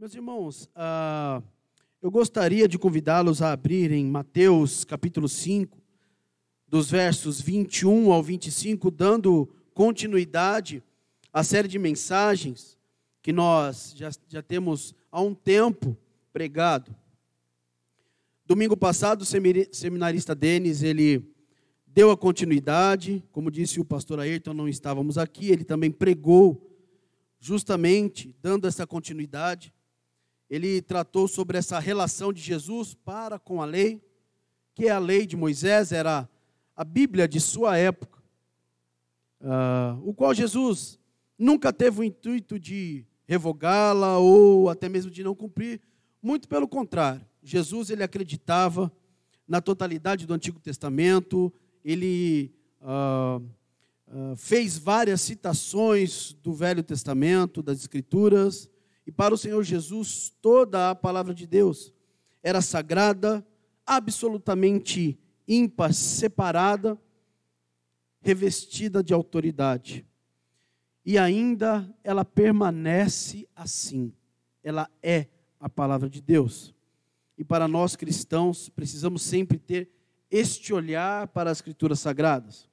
Meus irmãos, uh, eu gostaria de convidá-los a abrirem Mateus capítulo 5, dos versos 21 ao 25, dando continuidade à série de mensagens que nós já, já temos há um tempo pregado. Domingo passado, o seminarista Denis, ele deu a continuidade, como disse o pastor Ayrton, não estávamos aqui, ele também pregou justamente dando essa continuidade ele tratou sobre essa relação de Jesus para com a lei, que é a lei de Moisés, era a Bíblia de sua época, uh, o qual Jesus nunca teve o intuito de revogá-la ou até mesmo de não cumprir, muito pelo contrário. Jesus ele acreditava na totalidade do Antigo Testamento, ele uh, uh, fez várias citações do Velho Testamento, das Escrituras, e para o Senhor Jesus, toda a palavra de Deus era sagrada, absolutamente ímpar, separada, revestida de autoridade. E ainda ela permanece assim. Ela é a palavra de Deus. E para nós cristãos, precisamos sempre ter este olhar para as escrituras sagradas.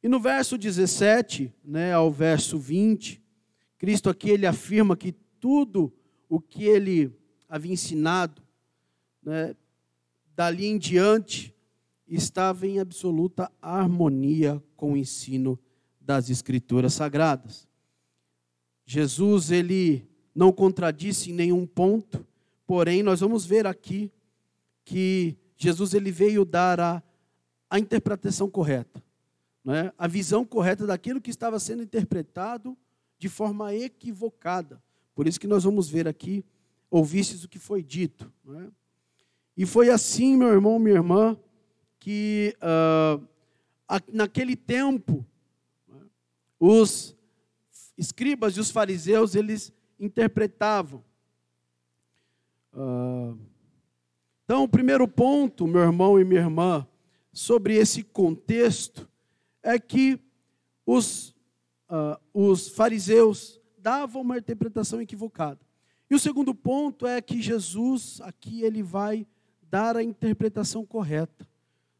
E no verso 17, né, ao verso 20, Cristo aqui ele afirma que tudo o que ele havia ensinado, né, dali em diante, estava em absoluta harmonia com o ensino das Escrituras Sagradas. Jesus ele não contradisse em nenhum ponto, porém nós vamos ver aqui que Jesus ele veio dar a, a interpretação correta, né? a visão correta daquilo que estava sendo interpretado de forma equivocada. Por isso que nós vamos ver aqui, ouvistes o que foi dito. É? E foi assim, meu irmão, minha irmã, que uh, naquele tempo, né, os escribas e os fariseus, eles interpretavam. Uh, então, o primeiro ponto, meu irmão e minha irmã, sobre esse contexto, é que os uh, os fariseus davam uma interpretação equivocada. E o segundo ponto é que Jesus, aqui, ele vai dar a interpretação correta.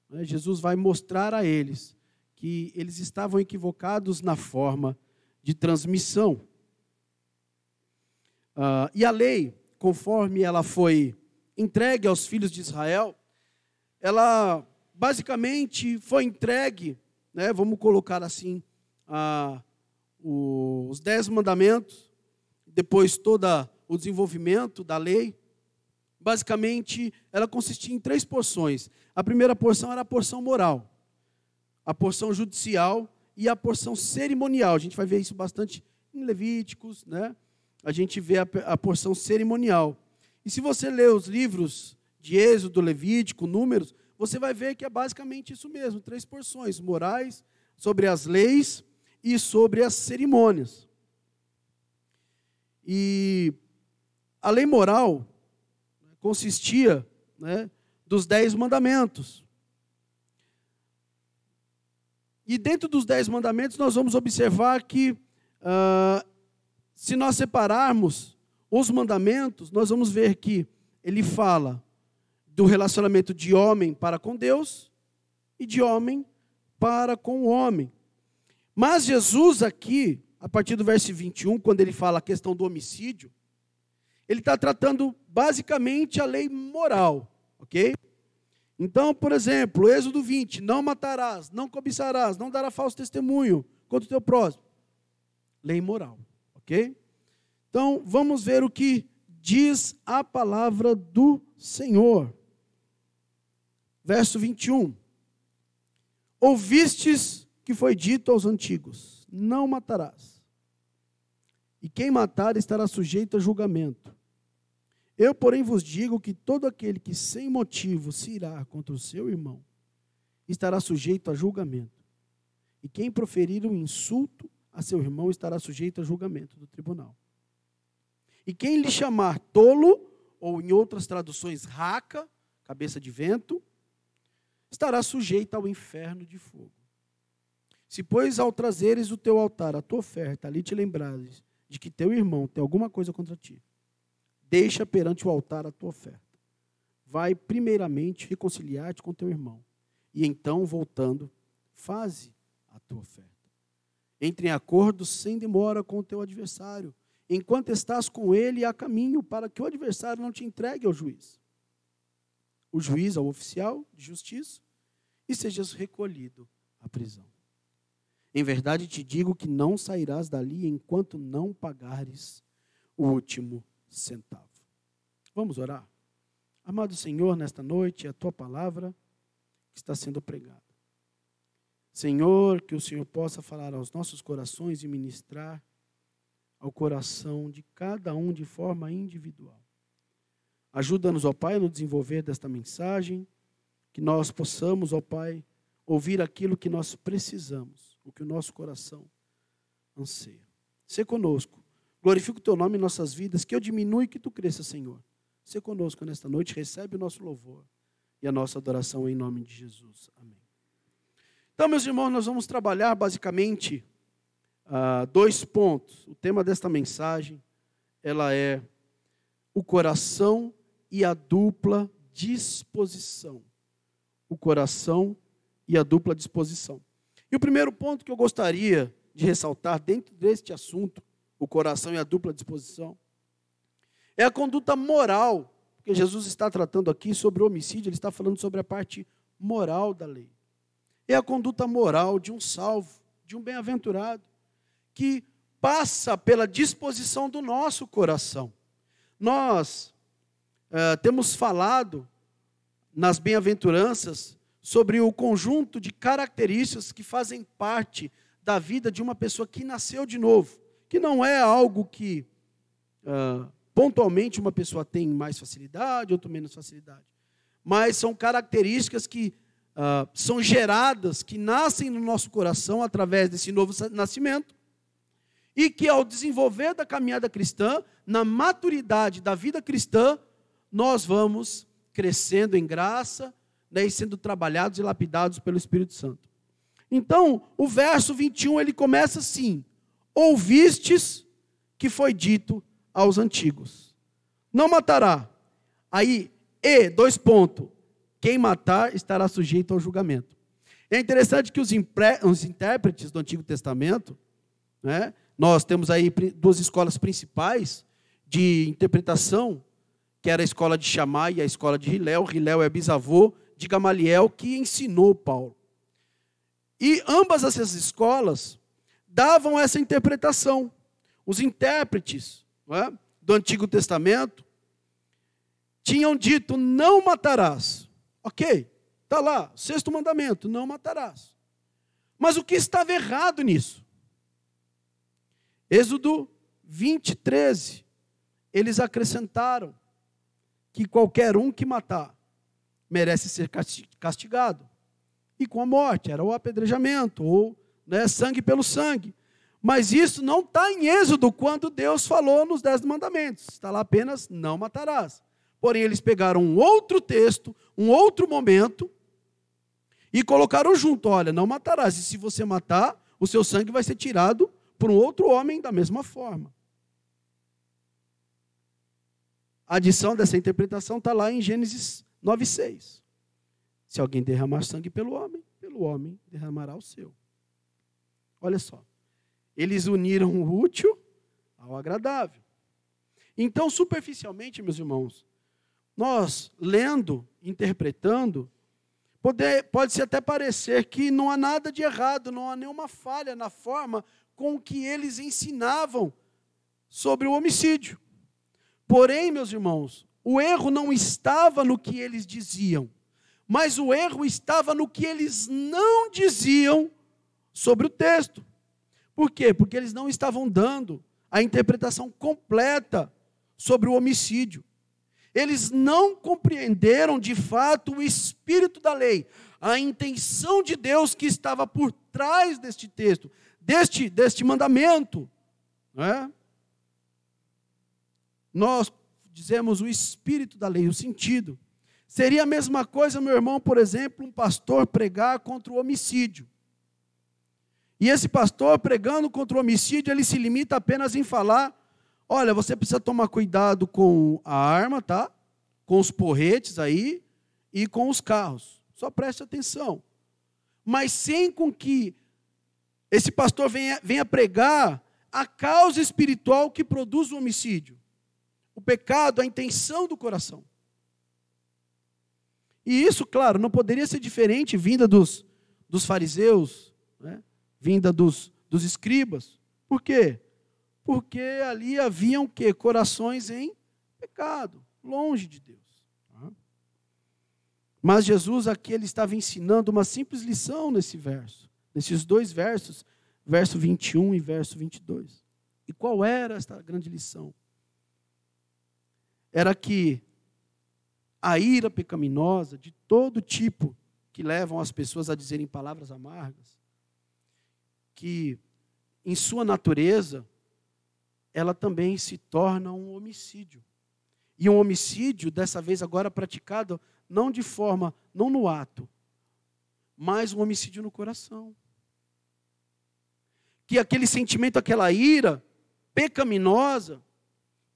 Né? Jesus vai mostrar a eles que eles estavam equivocados na forma de transmissão. Uh, e a lei, conforme ela foi entregue aos filhos de Israel, ela basicamente foi entregue, né, vamos colocar assim, a, os dez mandamentos, depois todo o desenvolvimento da lei. Basicamente, ela consistia em três porções. A primeira porção era a porção moral, a porção judicial e a porção cerimonial. A gente vai ver isso bastante em Levíticos, né? A gente vê a, a porção cerimonial. E se você ler os livros de Êxodo, Levítico, Números, você vai ver que é basicamente isso mesmo: três porções morais sobre as leis e sobre as cerimônias. E a lei moral consistia né, dos dez mandamentos. E dentro dos dez mandamentos, nós vamos observar que, uh, se nós separarmos os mandamentos, nós vamos ver que ele fala do relacionamento de homem para com Deus e de homem para com o homem. Mas Jesus aqui, a partir do verso 21, quando ele fala a questão do homicídio, ele está tratando basicamente a lei moral, ok? Então, por exemplo, Êxodo 20, não matarás, não cobiçarás, não dará falso testemunho contra o teu próximo. Lei moral, ok? Então, vamos ver o que diz a palavra do Senhor. Verso 21. Ouvistes que foi dito aos antigos: Não matarás. E quem matar estará sujeito a julgamento. Eu, porém, vos digo que todo aquele que sem motivo se irá contra o seu irmão estará sujeito a julgamento. E quem proferir um insulto a seu irmão estará sujeito a julgamento do tribunal. E quem lhe chamar tolo, ou em outras traduções, raca, cabeça de vento, estará sujeito ao inferno de fogo. Se, pois, ao trazeres o teu altar, a tua oferta, ali te lembrares de que teu irmão tem alguma coisa contra ti, deixa perante o altar a tua oferta. Vai primeiramente reconciliar-te com teu irmão, e então, voltando, faze a tua oferta. Entre em acordo sem demora com o teu adversário, enquanto estás com ele a caminho, para que o adversário não te entregue ao juiz. O juiz ao oficial de justiça, e sejas recolhido à prisão. Em verdade te digo que não sairás dali enquanto não pagares o último centavo. Vamos orar? Amado Senhor, nesta noite, a tua palavra está sendo pregada. Senhor, que o Senhor possa falar aos nossos corações e ministrar ao coração de cada um de forma individual. Ajuda-nos, ó Pai, no desenvolver desta mensagem, que nós possamos, ó Pai, ouvir aquilo que nós precisamos o que o nosso coração anseia. Se conosco. Glorifica o teu nome em nossas vidas, que eu diminua e que tu cresça, Senhor. Se conosco nesta noite, recebe o nosso louvor e a nossa adoração em nome de Jesus. Amém. Então, meus irmãos, nós vamos trabalhar basicamente uh, dois pontos. O tema desta mensagem, ela é o coração e a dupla disposição. O coração e a dupla disposição. E o primeiro ponto que eu gostaria de ressaltar dentro deste assunto, o coração e a dupla disposição, é a conduta moral, porque Jesus está tratando aqui sobre o homicídio, ele está falando sobre a parte moral da lei. É a conduta moral de um salvo, de um bem-aventurado, que passa pela disposição do nosso coração. Nós uh, temos falado nas bem-aventuranças sobre o conjunto de características que fazem parte da vida de uma pessoa que nasceu de novo, que não é algo que uh, pontualmente uma pessoa tem mais facilidade, outro menos facilidade, mas são características que uh, são geradas, que nascem no nosso coração através desse novo nascimento, e que ao desenvolver da caminhada cristã, na maturidade da vida cristã, nós vamos crescendo em graça, daí sendo trabalhados e lapidados pelo Espírito Santo. Então, o verso 21 ele começa assim: Ouvistes que foi dito aos antigos: Não matará. Aí, e, dois pontos: quem matar estará sujeito ao julgamento. É interessante que os, os intérpretes do Antigo Testamento, né, nós temos aí duas escolas principais de interpretação, que era a escola de Shammai e a escola de Hilel. Hilel é bisavô de Gamaliel que ensinou Paulo. E ambas essas escolas davam essa interpretação. Os intérpretes é, do Antigo Testamento tinham dito: não matarás. Ok, está lá, sexto mandamento: não matarás. Mas o que estava errado nisso? Êxodo 20, 13. Eles acrescentaram que qualquer um que matar merece ser castigado. E com a morte, era o apedrejamento, ou né, sangue pelo sangue. Mas isso não está em Êxodo, quando Deus falou nos Dez Mandamentos. Está lá apenas: não matarás. Porém, eles pegaram um outro texto, um outro momento, e colocaram junto: olha, não matarás. E se você matar, o seu sangue vai ser tirado por um outro homem da mesma forma. A adição dessa interpretação está lá em Gênesis 9,6. Se alguém derramar sangue pelo homem, pelo homem derramará o seu. Olha só. Eles uniram o útil ao agradável. Então, superficialmente, meus irmãos, nós lendo, interpretando, pode, pode-se até parecer que não há nada de errado, não há nenhuma falha na forma com que eles ensinavam sobre o homicídio. Porém, meus irmãos, o erro não estava no que eles diziam, mas o erro estava no que eles não diziam sobre o texto. Por quê? Porque eles não estavam dando a interpretação completa sobre o homicídio. Eles não compreenderam de fato o espírito da lei, a intenção de Deus que estava por trás deste texto, deste, deste mandamento. Não é? Nós dizemos o espírito da lei, o sentido. Seria a mesma coisa, meu irmão, por exemplo, um pastor pregar contra o homicídio. E esse pastor, pregando contra o homicídio, ele se limita apenas em falar: olha, você precisa tomar cuidado com a arma, tá? Com os porretes aí e com os carros. Só preste atenção. Mas sem com que esse pastor venha, venha pregar a causa espiritual que produz o homicídio. O pecado, a intenção do coração. E isso, claro, não poderia ser diferente vinda dos, dos fariseus, né? vinda dos, dos escribas. Por quê? Porque ali haviam que corações em pecado, longe de Deus. Tá? Mas Jesus aqui ele estava ensinando uma simples lição nesse verso, nesses dois versos, verso 21 e verso 22. E qual era esta grande lição? Era que a ira pecaminosa de todo tipo que levam as pessoas a dizerem palavras amargas, que em sua natureza ela também se torna um homicídio. E um homicídio, dessa vez agora praticado não de forma, não no ato, mas um homicídio no coração. Que aquele sentimento, aquela ira pecaminosa,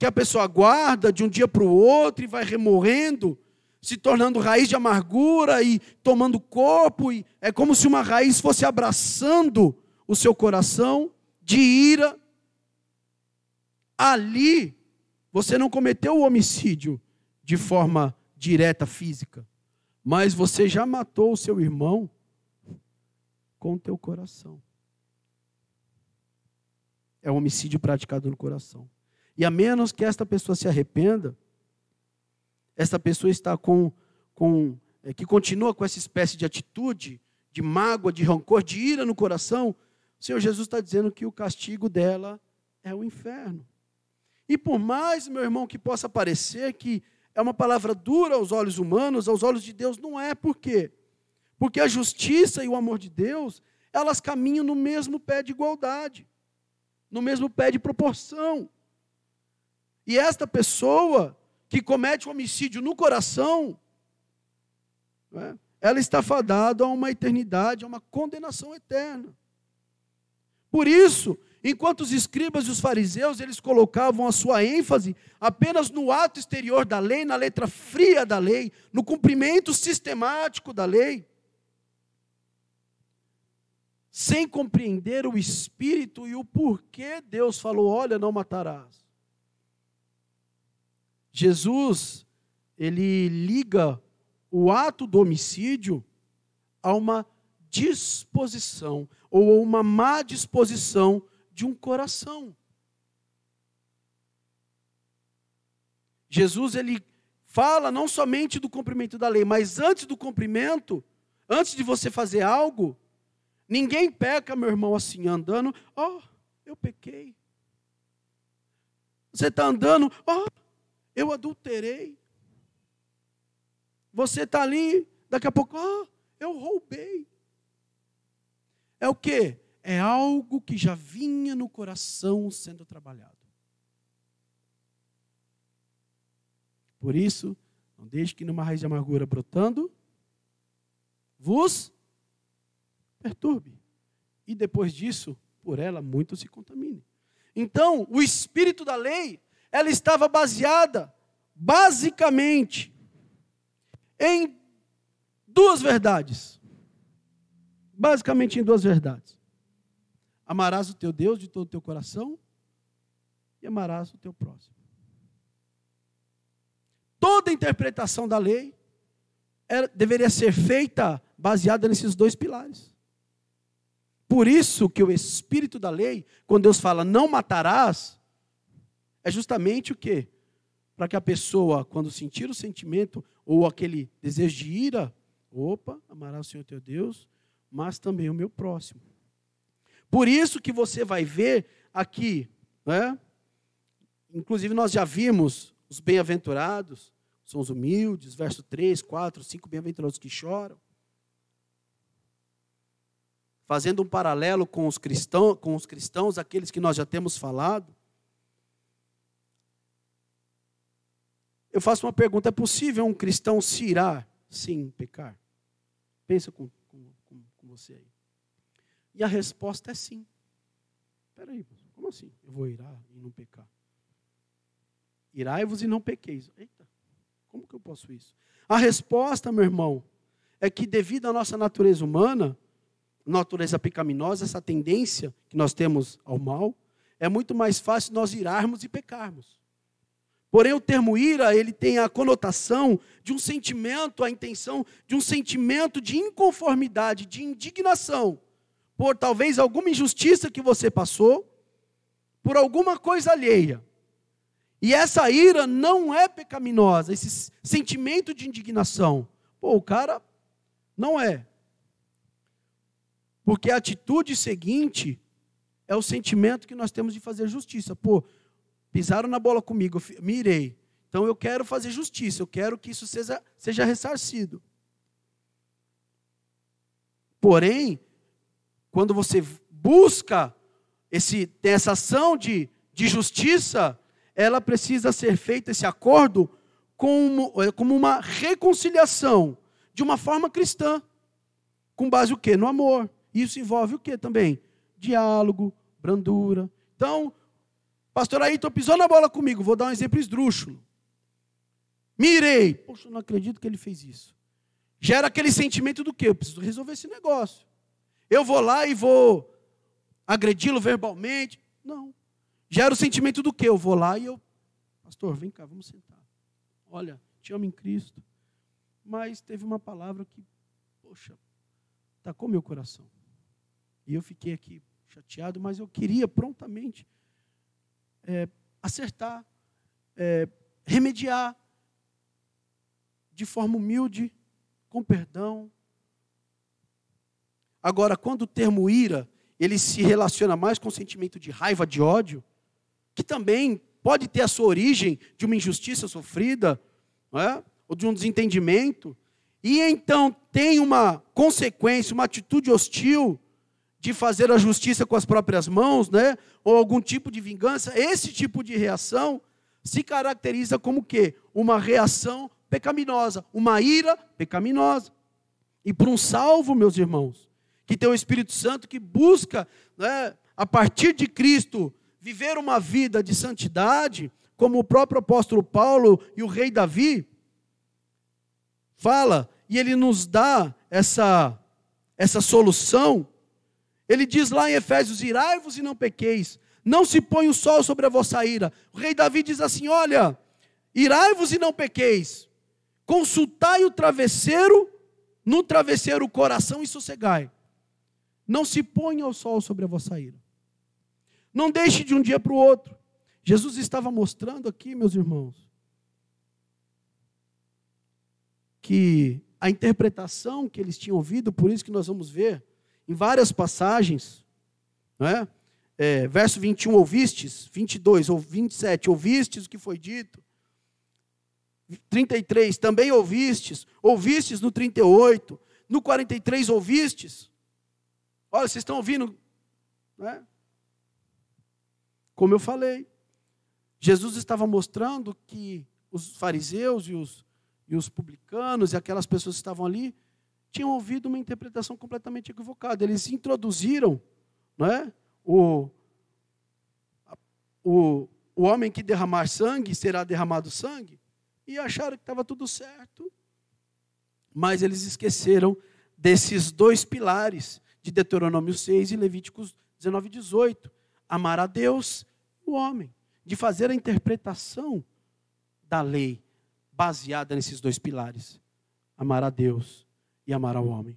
que a pessoa guarda de um dia para o outro e vai remorrendo, se tornando raiz de amargura e tomando corpo, e é como se uma raiz fosse abraçando o seu coração de ira. Ali, você não cometeu o homicídio de forma direta física, mas você já matou o seu irmão com o teu coração. É um homicídio praticado no coração. E a menos que esta pessoa se arrependa, esta pessoa está com, com é, que continua com essa espécie de atitude, de mágoa, de rancor, de ira no coração, o Senhor Jesus está dizendo que o castigo dela é o inferno. E por mais, meu irmão, que possa parecer que é uma palavra dura aos olhos humanos, aos olhos de Deus não é. Por quê? Porque a justiça e o amor de Deus, elas caminham no mesmo pé de igualdade, no mesmo pé de proporção. E esta pessoa que comete o homicídio no coração, né, ela está fadada a uma eternidade, a uma condenação eterna. Por isso, enquanto os escribas e os fariseus, eles colocavam a sua ênfase apenas no ato exterior da lei, na letra fria da lei, no cumprimento sistemático da lei, sem compreender o espírito e o porquê Deus falou: olha, não matarás. Jesus, ele liga o ato do homicídio a uma disposição ou a uma má disposição de um coração. Jesus ele fala não somente do cumprimento da lei, mas antes do cumprimento, antes de você fazer algo, ninguém peca, meu irmão, assim andando, ó, oh, eu pequei. Você está andando, ó, oh, eu adulterei. Você está ali, daqui a pouco, ah, eu roubei. É o que? É algo que já vinha no coração sendo trabalhado. Por isso, não deixe que numa raiz de amargura brotando, vos perturbe. E depois disso, por ela muito se contamine. Então, o espírito da lei ela estava baseada, basicamente, em duas verdades. Basicamente em duas verdades. Amarás o teu Deus de todo o teu coração e amarás o teu próximo. Toda interpretação da lei era, deveria ser feita baseada nesses dois pilares. Por isso que o espírito da lei, quando Deus fala não matarás, é justamente o quê? Para que a pessoa, quando sentir o sentimento ou aquele desejo de ira, opa, amará o Senhor teu Deus, mas também o meu próximo. Por isso que você vai ver aqui, né? Inclusive nós já vimos os bem-aventurados, são os humildes, verso 3, 4, 5 bem-aventurados que choram. Fazendo um paralelo com os cristãos, com os cristãos, aqueles que nós já temos falado. Eu faço uma pergunta: é possível um cristão se irar sem pecar? Pensa com, com, com você aí. E a resposta é sim. Espera aí, como assim? Eu vou irar e não pecar? Irai-vos e não pequeis. Eita, como que eu posso isso? A resposta, meu irmão, é que devido à nossa natureza humana, natureza pecaminosa, essa tendência que nós temos ao mal, é muito mais fácil nós irarmos e pecarmos. Porém, o termo ira, ele tem a conotação de um sentimento, a intenção de um sentimento de inconformidade, de indignação, por talvez alguma injustiça que você passou, por alguma coisa alheia. E essa ira não é pecaminosa, esse sentimento de indignação. Pô, o cara não é. Porque a atitude seguinte é o sentimento que nós temos de fazer justiça. Pô, pisaram na bola comigo, eu me irei. Então eu quero fazer justiça, eu quero que isso seja, seja ressarcido. Porém, quando você busca esse, tem essa ação de, de justiça, ela precisa ser feita, esse acordo, como, como uma reconciliação, de uma forma cristã. Com base o quê? No amor. Isso envolve o quê também? Diálogo, brandura. Então, pastor Ayrton pisou na bola comigo, vou dar um exemplo esdrúxulo. Mirei. Poxa, não acredito que ele fez isso. Gera aquele sentimento do quê? Eu preciso resolver esse negócio. Eu vou lá e vou agredi-lo verbalmente. Não. Gera o sentimento do quê? Eu vou lá e eu. Pastor, vem cá, vamos sentar. Olha, te amo em Cristo. Mas teve uma palavra que, poxa, tacou meu coração. E eu fiquei aqui chateado, mas eu queria prontamente é, acertar, é, remediar de forma humilde, com perdão. Agora, quando o termo ira, ele se relaciona mais com o sentimento de raiva, de ódio, que também pode ter a sua origem de uma injustiça sofrida, é? ou de um desentendimento, e então tem uma consequência, uma atitude hostil, de fazer a justiça com as próprias mãos, né? ou algum tipo de vingança, esse tipo de reação se caracteriza como que uma reação pecaminosa, uma ira pecaminosa. E para um salvo, meus irmãos, que tem o Espírito Santo que busca, né, a partir de Cristo, viver uma vida de santidade, como o próprio apóstolo Paulo e o rei Davi fala, e ele nos dá essa essa solução ele diz lá em Efésios: Irai-vos e não pequeis, não se põe o sol sobre a vossa ira. O rei Davi diz assim: Olha, irai-vos e não pequeis, consultai o travesseiro, no travesseiro o coração e sossegai. Não se ponha o sol sobre a vossa ira. Não deixe de um dia para o outro. Jesus estava mostrando aqui, meus irmãos, que a interpretação que eles tinham ouvido, por isso que nós vamos ver, em várias passagens, não é? É, verso 21, ouvistes, 22 ou 27, ouvistes o que foi dito. 33, também ouvistes, ouvistes no 38, no 43 ouvistes. Olha, vocês estão ouvindo, né? Como eu falei, Jesus estava mostrando que os fariseus e os, e os publicanos e aquelas pessoas que estavam ali tinham ouvido uma interpretação completamente equivocada. Eles introduziram não é, o, o, o homem que derramar sangue será derramado sangue, e acharam que estava tudo certo. Mas eles esqueceram desses dois pilares de Deuteronômio 6 e Levíticos 19 e 18. Amar a Deus e o homem. De fazer a interpretação da lei baseada nesses dois pilares. Amar a Deus e amar ao homem.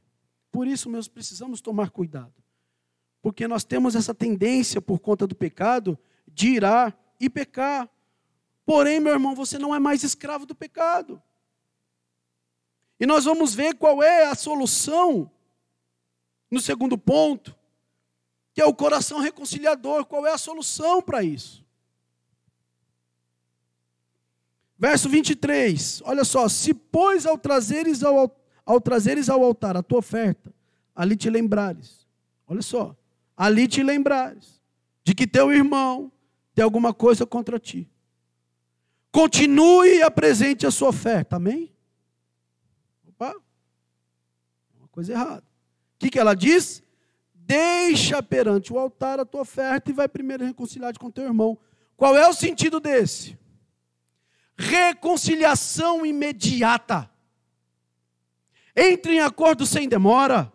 Por isso, meus, precisamos tomar cuidado. Porque nós temos essa tendência, por conta do pecado, de irar e pecar. Porém, meu irmão, você não é mais escravo do pecado. E nós vamos ver qual é a solução no segundo ponto, que é o coração reconciliador. Qual é a solução para isso? Verso 23, olha só: se, pois, ao trazeres ao ao trazeres ao altar a tua oferta, ali te lembrares. Olha só, ali te lembrares de que teu irmão tem alguma coisa contra ti. Continue e apresente a sua oferta, amém? Opa, uma coisa errada. O que, que ela diz? deixa perante o altar a tua oferta e vai primeiro reconciliar-te com teu irmão. Qual é o sentido desse? Reconciliação imediata. Entre em acordo sem demora.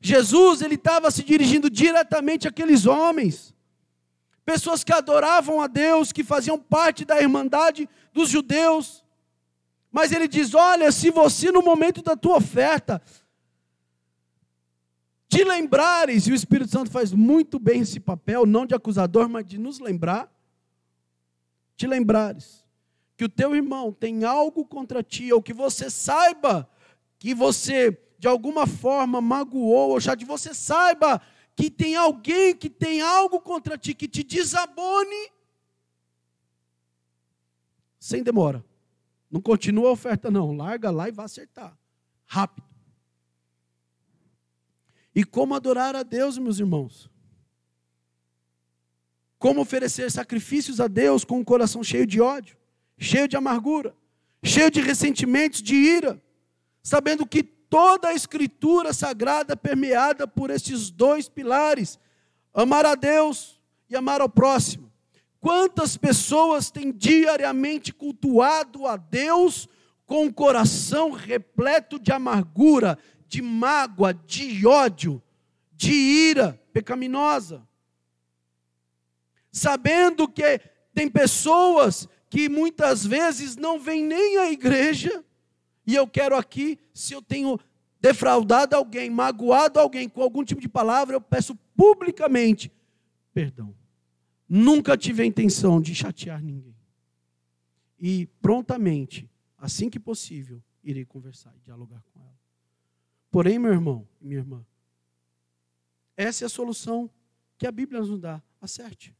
Jesus, ele estava se dirigindo diretamente àqueles homens, pessoas que adoravam a Deus, que faziam parte da irmandade dos judeus. Mas ele diz: Olha, se você no momento da tua oferta te lembrares, e o Espírito Santo faz muito bem esse papel, não de acusador, mas de nos lembrar, te lembrares que o teu irmão tem algo contra ti, ou que você saiba que você de alguma forma magoou, ou já de você saiba que tem alguém que tem algo contra ti, que te desabone, sem demora. Não continua a oferta, não. Larga lá e vá acertar. Rápido. E como adorar a Deus, meus irmãos? Como oferecer sacrifícios a Deus com um coração cheio de ódio, cheio de amargura, cheio de ressentimentos, de ira, sabendo que toda a escritura sagrada permeada por esses dois pilares: amar a Deus e amar ao próximo. Quantas pessoas têm diariamente cultuado a Deus com o coração repleto de amargura, de mágoa, de ódio, de ira pecaminosa? Sabendo que tem pessoas que muitas vezes não vêm nem à igreja, e eu quero aqui, se eu tenho defraudado alguém, magoado alguém com algum tipo de palavra, eu peço publicamente perdão. Nunca tive a intenção de chatear ninguém. E prontamente, assim que possível, irei conversar e dialogar com ela. Porém, meu irmão e minha irmã, essa é a solução que a Bíblia nos dá. Acerte.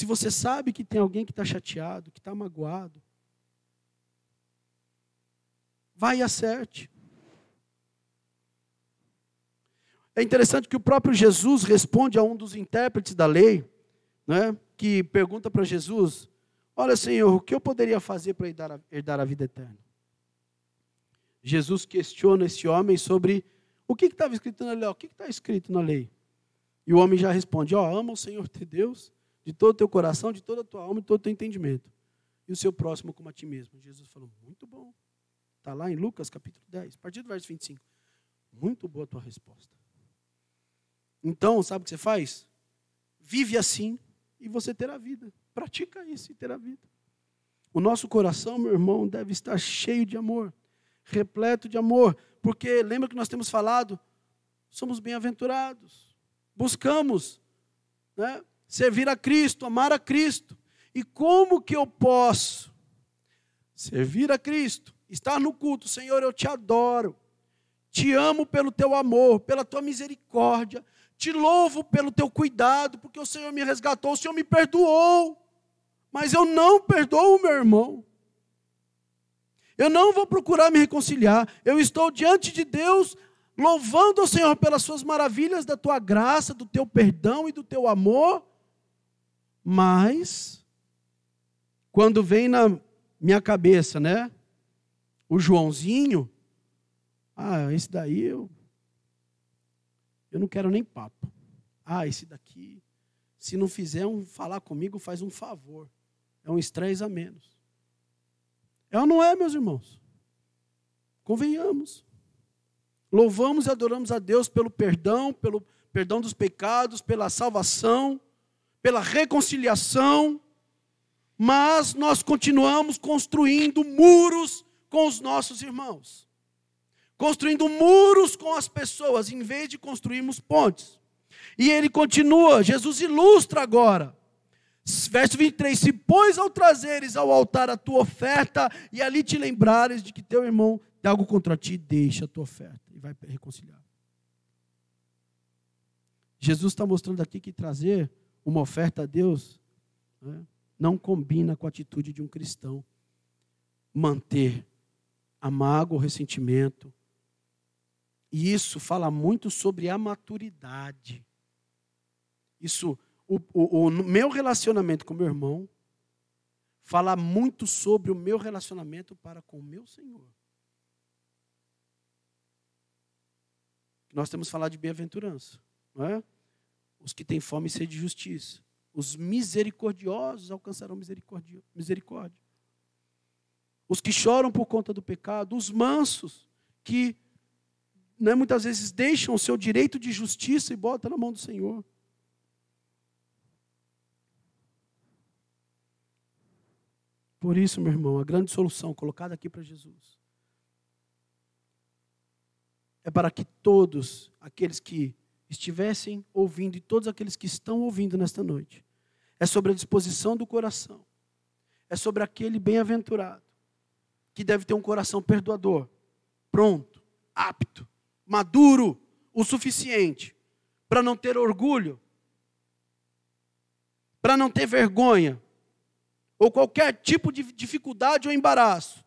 Se você sabe que tem alguém que está chateado, que está magoado, Vai e acerte. É interessante que o próprio Jesus responde a um dos intérpretes da lei, né, que pergunta para Jesus: Olha, Senhor, o que eu poderia fazer para herdar a, herdar a vida eterna? Jesus questiona esse homem sobre o que estava escrito na lei. O que está escrito na lei? E o homem já responde: Ó, oh, ama o Senhor teu Deus de todo o teu coração, de toda a tua alma, de todo o teu entendimento. E o seu próximo como a ti mesmo. Jesus falou: Muito bom. Está lá em Lucas capítulo 10, a partir do verso 25. Muito boa a tua resposta. Então, sabe o que você faz? Vive assim e você terá vida. Pratica isso e terá vida. O nosso coração, meu irmão, deve estar cheio de amor, repleto de amor, porque lembra que nós temos falado, somos bem-aventurados, buscamos né, servir a Cristo, amar a Cristo. E como que eu posso servir a Cristo, estar no culto, Senhor, eu te adoro, te amo pelo teu amor, pela tua misericórdia, te louvo pelo teu cuidado, porque o Senhor me resgatou, o Senhor me perdoou, mas eu não perdoo o meu irmão. Eu não vou procurar me reconciliar, eu estou diante de Deus, louvando o Senhor pelas suas maravilhas, da tua graça, do teu perdão e do teu amor, mas, quando vem na minha cabeça, né? o Joãozinho, ah, esse daí eu, eu não quero nem papo. Ah, esse daqui, se não fizer um falar comigo, faz um favor. É um estresse a menos. É ou não é, meus irmãos? Convenhamos. Louvamos e adoramos a Deus pelo perdão, pelo perdão dos pecados, pela salvação, pela reconciliação, mas nós continuamos construindo muros com os nossos irmãos, construindo muros com as pessoas, em vez de construirmos pontes. E ele continua, Jesus ilustra agora. Verso 23: Se, pois, ao trazeres ao altar a tua oferta, e ali te lembrares de que teu irmão tem algo contra ti, deixa a tua oferta e vai reconciliar. Jesus está mostrando aqui que trazer uma oferta a Deus né, não combina com a atitude de um cristão. Manter a mágoa, o ressentimento. E isso fala muito sobre a maturidade. Isso, o, o, o meu relacionamento com meu irmão fala muito sobre o meu relacionamento para com o meu Senhor. Nós temos falado de bem-aventurança, não é? Os que têm fome e sede de justiça. Os misericordiosos alcançarão misericórdia. Os que choram por conta do pecado, os mansos, que né, muitas vezes deixam o seu direito de justiça e botam na mão do Senhor. Por isso, meu irmão, a grande solução colocada aqui para Jesus é para que todos aqueles que estivessem ouvindo e todos aqueles que estão ouvindo nesta noite, é sobre a disposição do coração, é sobre aquele bem-aventurado que deve ter um coração perdoador, pronto, apto, maduro o suficiente para não ter orgulho, para não ter vergonha, ou qualquer tipo de dificuldade ou embaraço,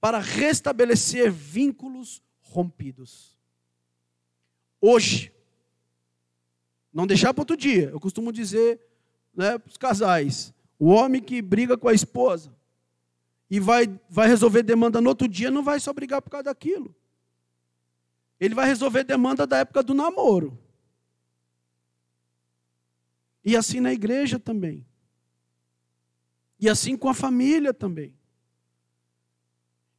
para restabelecer vínculos rompidos. Hoje, não deixar para outro dia. Eu costumo dizer né, para os casais: o homem que briga com a esposa e vai, vai resolver demanda no outro dia, não vai só brigar por causa daquilo. Ele vai resolver demanda da época do namoro. E assim na igreja também. E assim com a família também.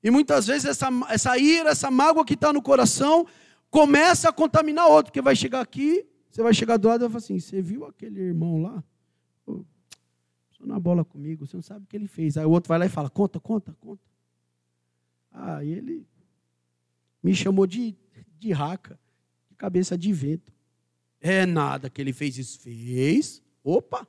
E muitas vezes essa, essa ira, essa mágoa que está no coração, começa a contaminar outro, porque vai chegar aqui, você vai chegar do lado e vai falar assim: você viu aquele irmão lá? Pô, na bola comigo, você não sabe o que ele fez. Aí o outro vai lá e fala: conta, conta, conta. Ah, e ele me chamou de, de raca, de cabeça de vento. É nada que ele fez isso. Fez. Opa!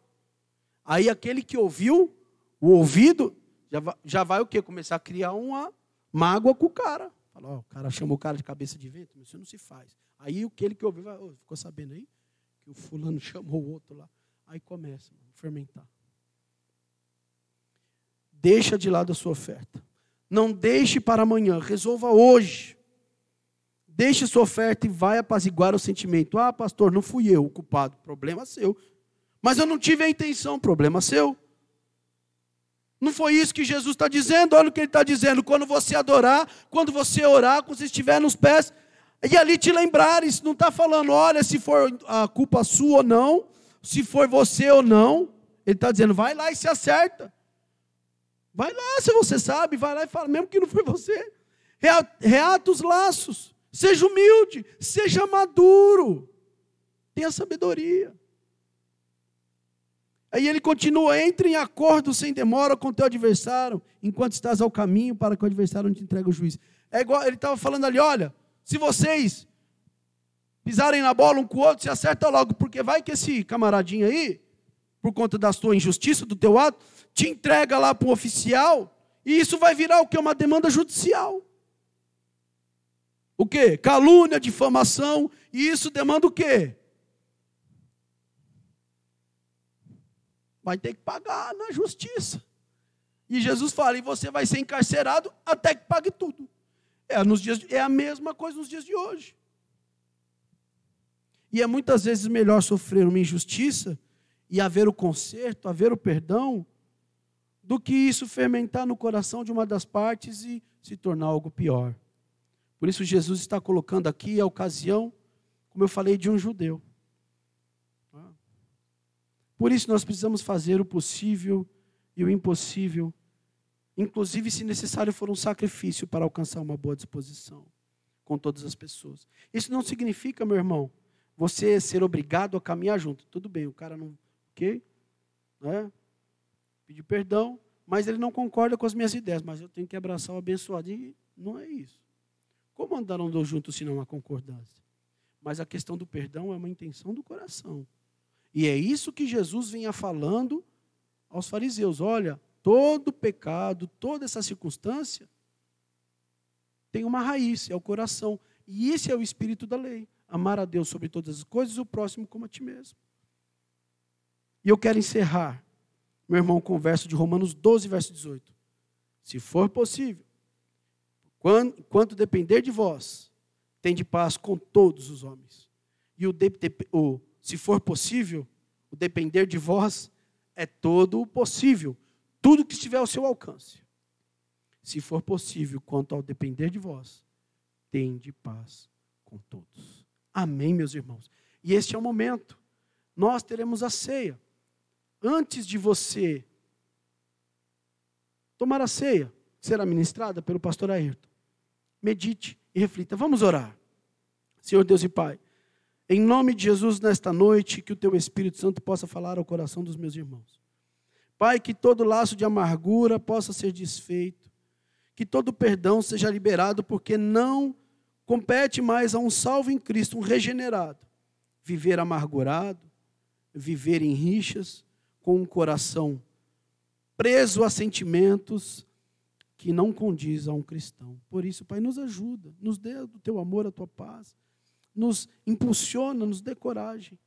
Aí aquele que ouviu o ouvido, já vai, já vai o quê? Começar a criar uma mágoa com o cara. Fala, ó, o cara chamou o cara de cabeça de vento, mas isso não se faz. Aí aquele que ouviu, vai, oh, ficou sabendo aí? Que o fulano chamou o outro lá. Aí começa a fermentar. Deixa de lado a sua oferta. Não deixe para amanhã, resolva hoje. Deixe sua oferta e vai apaziguar o sentimento. Ah, pastor, não fui eu o culpado. Problema seu. Mas eu não tive a intenção. Problema seu. Não foi isso que Jesus está dizendo? Olha o que ele está dizendo. Quando você adorar, quando você orar, quando você estiver nos pés, e ali te lembrares, não está falando, olha, se for a culpa sua ou não, se foi você ou não. Ele está dizendo, vai lá e se acerta. Vai lá, se você sabe, vai lá e fala, mesmo que não foi você. Reata os laços. Seja humilde, seja maduro. Tenha sabedoria. Aí ele continua: entre em acordo sem demora com o teu adversário, enquanto estás ao caminho, para que o adversário não te entregue o juiz. É igual, ele estava falando ali: olha, se vocês pisarem na bola um com o outro, se acerta logo, porque vai que esse camaradinho aí, por conta da sua injustiça, do teu ato, te entrega lá para um oficial, e isso vai virar o que? Uma demanda judicial. O que? Calúnia, difamação, e isso demanda o quê? Vai ter que pagar na justiça. E Jesus fala: e você vai ser encarcerado até que pague tudo. É, nos dias, é a mesma coisa nos dias de hoje. E é muitas vezes melhor sofrer uma injustiça e haver o conserto, haver o perdão, do que isso fermentar no coração de uma das partes e se tornar algo pior. Por isso, Jesus está colocando aqui a ocasião, como eu falei, de um judeu. Por isso nós precisamos fazer o possível e o impossível, inclusive se necessário for um sacrifício para alcançar uma boa disposição com todas as pessoas. Isso não significa, meu irmão, você ser obrigado a caminhar junto. Tudo bem, o cara não, ok, né? Pedir perdão, mas ele não concorda com as minhas ideias, mas eu tenho que abraçar o abençoado e não é isso. Como andaram juntos se não há concordância? Mas a questão do perdão é uma intenção do coração. E é isso que Jesus vinha falando aos fariseus: olha, todo pecado, toda essa circunstância tem uma raiz, é o coração. E esse é o espírito da lei: amar a Deus sobre todas as coisas e o próximo como a ti mesmo. E eu quero encerrar, meu irmão, com o verso de Romanos 12, verso 18. Se for possível, quanto depender de vós, tem de paz com todos os homens. E o, de, o se for possível, o depender de vós é todo o possível, tudo que estiver ao seu alcance. Se for possível, quanto ao depender de vós, tende paz com todos. Amém, meus irmãos. E este é o momento. Nós teremos a ceia. Antes de você tomar a ceia, será ministrada pelo pastor Ayrton, medite e reflita. Vamos orar. Senhor Deus e Pai, em nome de Jesus, nesta noite, que o Teu Espírito Santo possa falar ao coração dos meus irmãos. Pai, que todo laço de amargura possa ser desfeito, que todo perdão seja liberado, porque não compete mais a um salvo em Cristo, um regenerado, viver amargurado, viver em rixas, com um coração preso a sentimentos que não condiz a um cristão. Por isso, Pai, nos ajuda, nos dê o teu amor, a tua paz, nos impulsiona, nos dê coragem.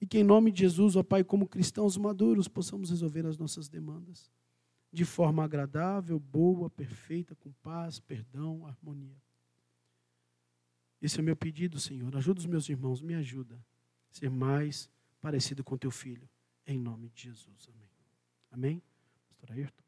E que em nome de Jesus, ó Pai, como cristãos maduros, possamos resolver as nossas demandas de forma agradável, boa, perfeita, com paz, perdão, harmonia. Esse é o meu pedido, Senhor. Ajuda os meus irmãos, me ajuda a ser mais parecido com teu filho. Em nome de Jesus. Amém. Amém? Pastor Ayrton.